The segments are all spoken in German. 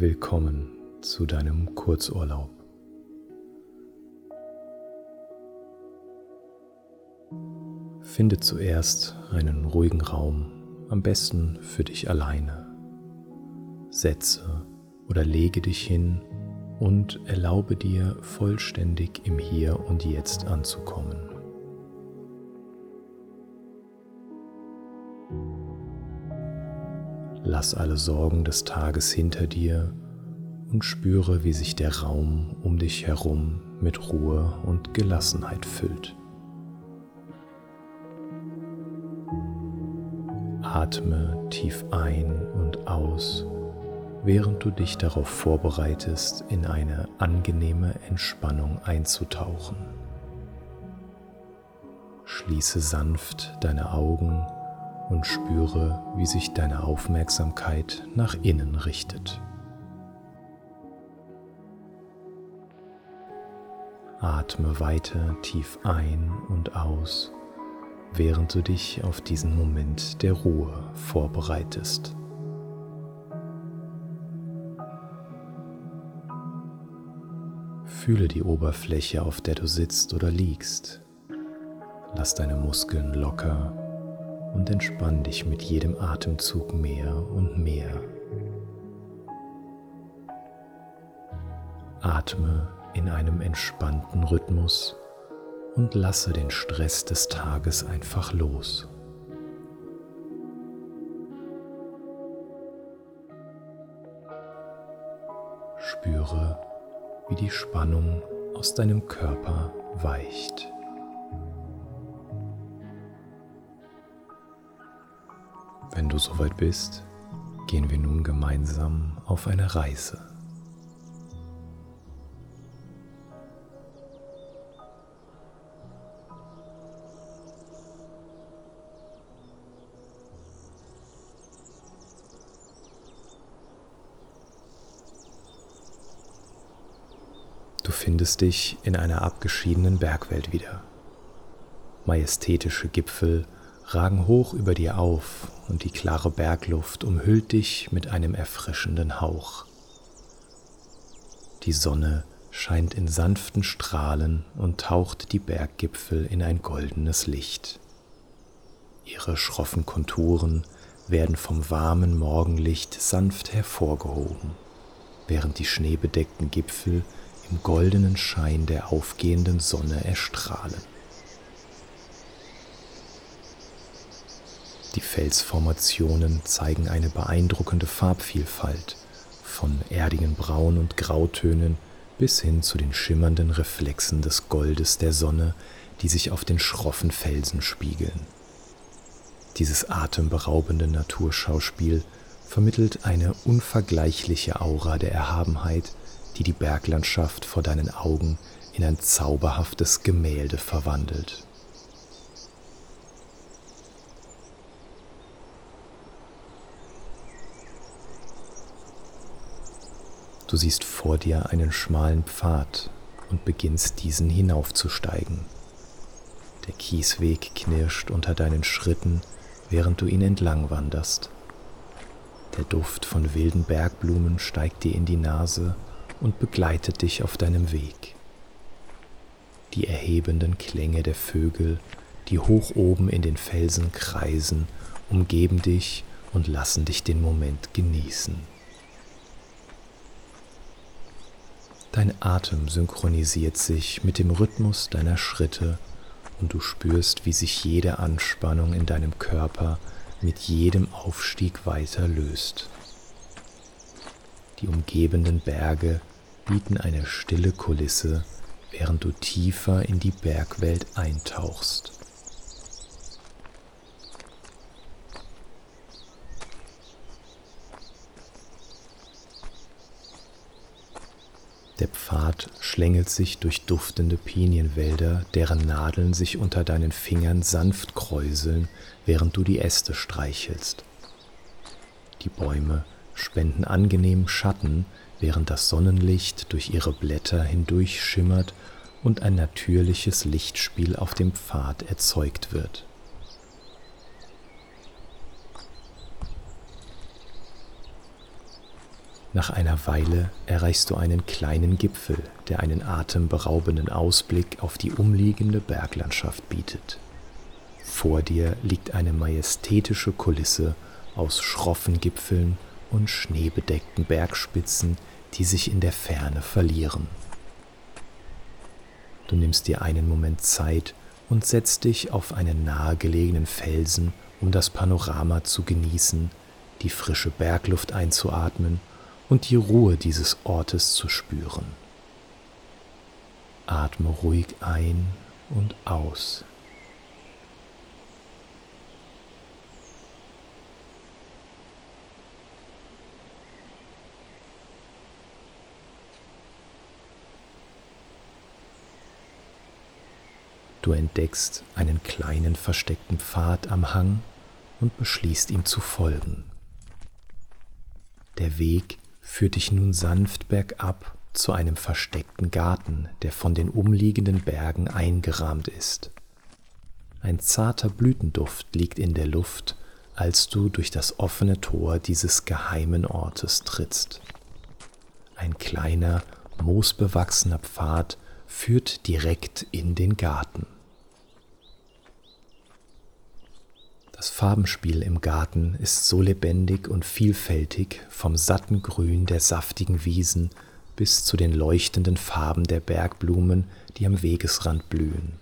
Willkommen zu deinem Kurzurlaub. Finde zuerst einen ruhigen Raum, am besten für dich alleine. Setze oder lege dich hin und erlaube dir vollständig im Hier und Jetzt anzukommen. Lass alle Sorgen des Tages hinter dir und spüre, wie sich der Raum um dich herum mit Ruhe und Gelassenheit füllt. Atme tief ein und aus, während du dich darauf vorbereitest, in eine angenehme Entspannung einzutauchen. Schließe sanft deine Augen und spüre, wie sich deine Aufmerksamkeit nach innen richtet. Atme weiter tief ein und aus, während du dich auf diesen Moment der Ruhe vorbereitest. Fühle die Oberfläche, auf der du sitzt oder liegst. Lass deine Muskeln locker und entspann dich mit jedem Atemzug mehr und mehr. Atme in einem entspannten Rhythmus und lasse den Stress des Tages einfach los. Spüre, wie die Spannung aus deinem Körper weicht. Wenn du soweit bist, gehen wir nun gemeinsam auf eine Reise. Du findest dich in einer abgeschiedenen Bergwelt wieder. Majestätische Gipfel ragen hoch über dir auf und die klare Bergluft umhüllt dich mit einem erfrischenden Hauch. Die Sonne scheint in sanften Strahlen und taucht die Berggipfel in ein goldenes Licht. Ihre schroffen Konturen werden vom warmen Morgenlicht sanft hervorgehoben, während die schneebedeckten Gipfel im goldenen Schein der aufgehenden Sonne erstrahlen. Die Felsformationen zeigen eine beeindruckende Farbvielfalt, von erdigen Braun- und Grautönen bis hin zu den schimmernden Reflexen des Goldes der Sonne, die sich auf den schroffen Felsen spiegeln. Dieses atemberaubende Naturschauspiel vermittelt eine unvergleichliche Aura der Erhabenheit, die die Berglandschaft vor deinen Augen in ein zauberhaftes Gemälde verwandelt. Du siehst vor dir einen schmalen Pfad und beginnst diesen hinaufzusteigen. Der Kiesweg knirscht unter deinen Schritten, während du ihn entlang wanderst. Der Duft von wilden Bergblumen steigt dir in die Nase und begleitet dich auf deinem Weg. Die erhebenden Klänge der Vögel, die hoch oben in den Felsen kreisen, umgeben dich und lassen dich den Moment genießen. Dein Atem synchronisiert sich mit dem Rhythmus deiner Schritte und du spürst, wie sich jede Anspannung in deinem Körper mit jedem Aufstieg weiter löst. Die umgebenden Berge bieten eine stille Kulisse, während du tiefer in die Bergwelt eintauchst. Der Pfad schlängelt sich durch duftende Pinienwälder, deren Nadeln sich unter deinen Fingern sanft kräuseln, während du die Äste streichelst. Die Bäume spenden angenehmen Schatten, während das Sonnenlicht durch ihre Blätter hindurch schimmert und ein natürliches Lichtspiel auf dem Pfad erzeugt wird. Nach einer Weile erreichst du einen kleinen Gipfel, der einen atemberaubenden Ausblick auf die umliegende Berglandschaft bietet. Vor dir liegt eine majestätische Kulisse aus schroffen Gipfeln und schneebedeckten Bergspitzen, die sich in der Ferne verlieren. Du nimmst dir einen Moment Zeit und setzt dich auf einen nahegelegenen Felsen, um das Panorama zu genießen, die frische Bergluft einzuatmen und die Ruhe dieses Ortes zu spüren. Atme ruhig ein und aus. Du entdeckst einen kleinen versteckten Pfad am Hang und beschließt ihm zu folgen. Der Weg führt dich nun sanft bergab zu einem versteckten Garten, der von den umliegenden Bergen eingerahmt ist. Ein zarter Blütenduft liegt in der Luft, als du durch das offene Tor dieses geheimen Ortes trittst. Ein kleiner, moosbewachsener Pfad führt direkt in den Garten. Das Farbenspiel im Garten ist so lebendig und vielfältig vom satten Grün der saftigen Wiesen bis zu den leuchtenden Farben der Bergblumen, die am Wegesrand blühen.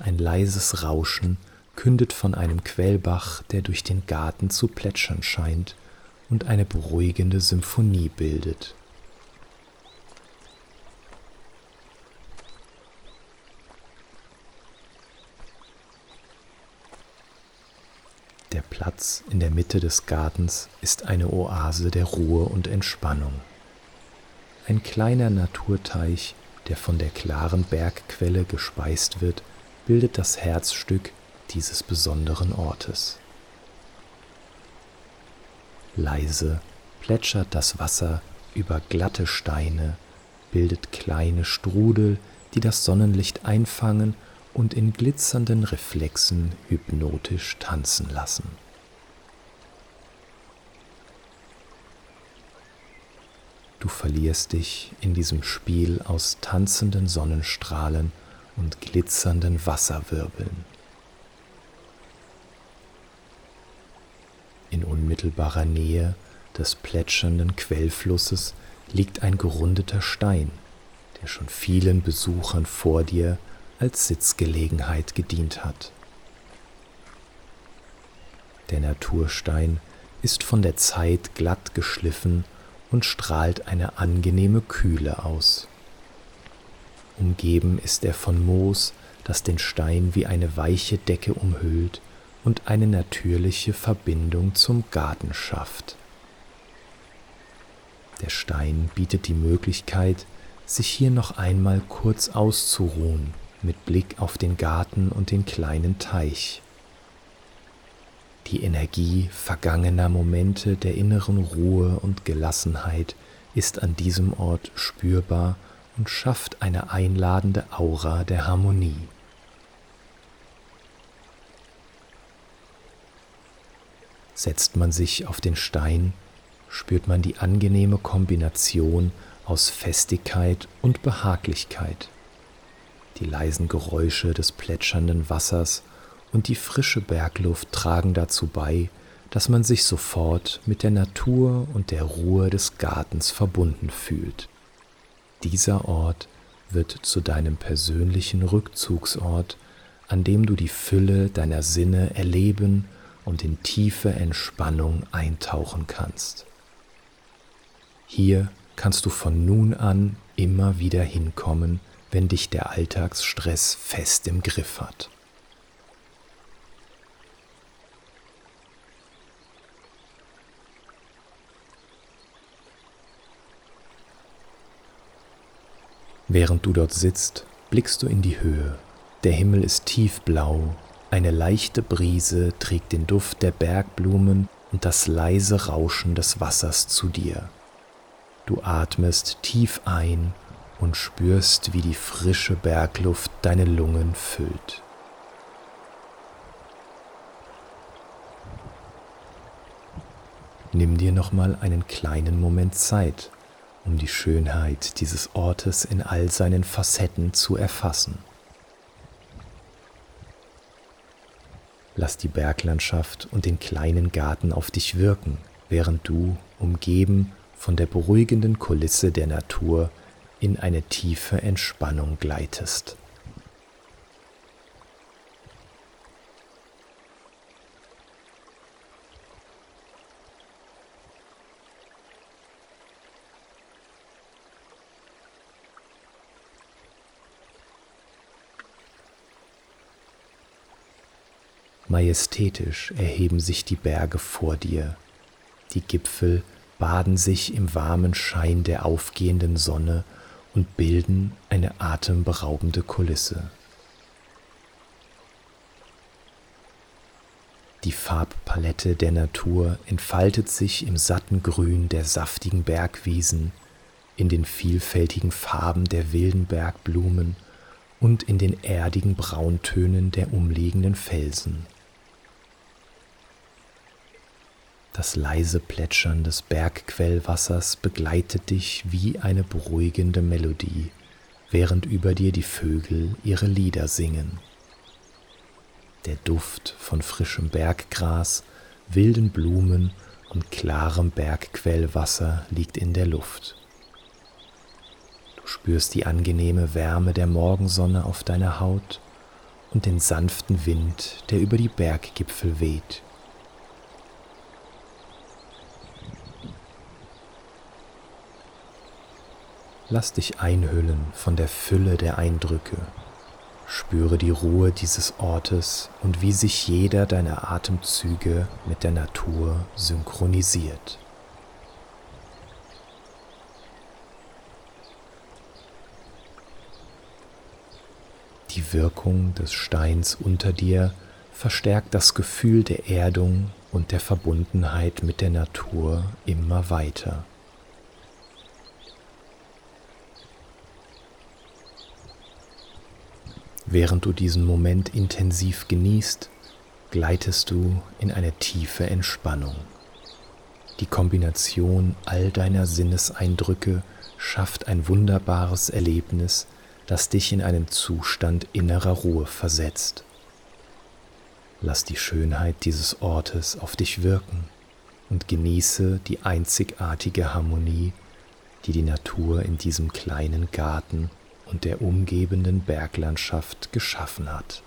Ein leises Rauschen kündet von einem Quellbach, der durch den Garten zu plätschern scheint und eine beruhigende Symphonie bildet. Der Platz in der Mitte des Gartens ist eine Oase der Ruhe und Entspannung. Ein kleiner Naturteich, der von der klaren Bergquelle gespeist wird, bildet das Herzstück dieses besonderen Ortes. Leise plätschert das Wasser über glatte Steine, bildet kleine Strudel, die das Sonnenlicht einfangen und in glitzernden Reflexen hypnotisch tanzen lassen. Du verlierst dich in diesem Spiel aus tanzenden Sonnenstrahlen und glitzernden Wasserwirbeln. In unmittelbarer Nähe des plätschernden Quellflusses liegt ein gerundeter Stein, der schon vielen Besuchern vor dir als Sitzgelegenheit gedient hat. Der Naturstein ist von der Zeit glatt geschliffen und strahlt eine angenehme Kühle aus. Umgeben ist er von Moos, das den Stein wie eine weiche Decke umhüllt und eine natürliche Verbindung zum Garten schafft. Der Stein bietet die Möglichkeit, sich hier noch einmal kurz auszuruhen mit Blick auf den Garten und den kleinen Teich. Die Energie vergangener Momente der inneren Ruhe und Gelassenheit ist an diesem Ort spürbar und schafft eine einladende Aura der Harmonie. Setzt man sich auf den Stein, spürt man die angenehme Kombination aus Festigkeit und Behaglichkeit die leisen Geräusche des plätschernden Wassers und die frische Bergluft tragen dazu bei, dass man sich sofort mit der Natur und der Ruhe des Gartens verbunden fühlt. Dieser Ort wird zu deinem persönlichen Rückzugsort, an dem du die Fülle deiner Sinne erleben und in tiefe Entspannung eintauchen kannst. Hier kannst du von nun an immer wieder hinkommen wenn dich der Alltagsstress fest im Griff hat. Während du dort sitzt, blickst du in die Höhe. Der Himmel ist tiefblau, eine leichte Brise trägt den Duft der Bergblumen und das leise Rauschen des Wassers zu dir. Du atmest tief ein und spürst, wie die frische Bergluft deine Lungen füllt. nimm dir nochmal einen kleinen Moment Zeit, um die Schönheit dieses Ortes in all seinen Facetten zu erfassen. Lass die Berglandschaft und den kleinen Garten auf dich wirken, während du, umgeben von der beruhigenden Kulisse der Natur, in eine tiefe Entspannung gleitest. Majestätisch erheben sich die Berge vor dir. Die Gipfel baden sich im warmen Schein der aufgehenden Sonne und bilden eine atemberaubende Kulisse. Die Farbpalette der Natur entfaltet sich im satten Grün der saftigen Bergwiesen, in den vielfältigen Farben der wilden Bergblumen und in den erdigen Brauntönen der umliegenden Felsen. Das leise Plätschern des Bergquellwassers begleitet dich wie eine beruhigende Melodie, während über dir die Vögel ihre Lieder singen. Der Duft von frischem Berggras, wilden Blumen und klarem Bergquellwasser liegt in der Luft. Du spürst die angenehme Wärme der Morgensonne auf deiner Haut und den sanften Wind, der über die Berggipfel weht. Lass dich einhüllen von der Fülle der Eindrücke. Spüre die Ruhe dieses Ortes und wie sich jeder deiner Atemzüge mit der Natur synchronisiert. Die Wirkung des Steins unter dir verstärkt das Gefühl der Erdung und der Verbundenheit mit der Natur immer weiter. Während du diesen Moment intensiv genießt, gleitest du in eine tiefe Entspannung. Die Kombination all deiner Sinneseindrücke schafft ein wunderbares Erlebnis, das dich in einen Zustand innerer Ruhe versetzt. Lass die Schönheit dieses Ortes auf dich wirken und genieße die einzigartige Harmonie, die die Natur in diesem kleinen Garten und der umgebenden Berglandschaft geschaffen hat.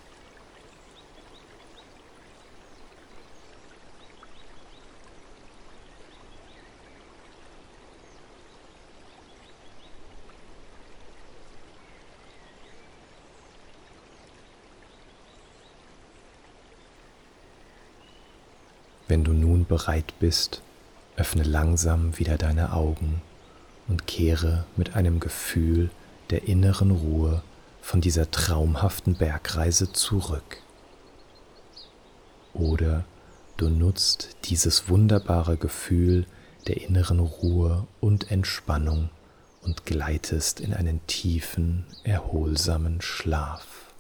Wenn du nun bereit bist, öffne langsam wieder deine Augen und kehre mit einem Gefühl der inneren Ruhe von dieser traumhaften Bergreise zurück. Oder du nutzt dieses wunderbare Gefühl der inneren Ruhe und Entspannung und gleitest in einen tiefen, erholsamen Schlaf.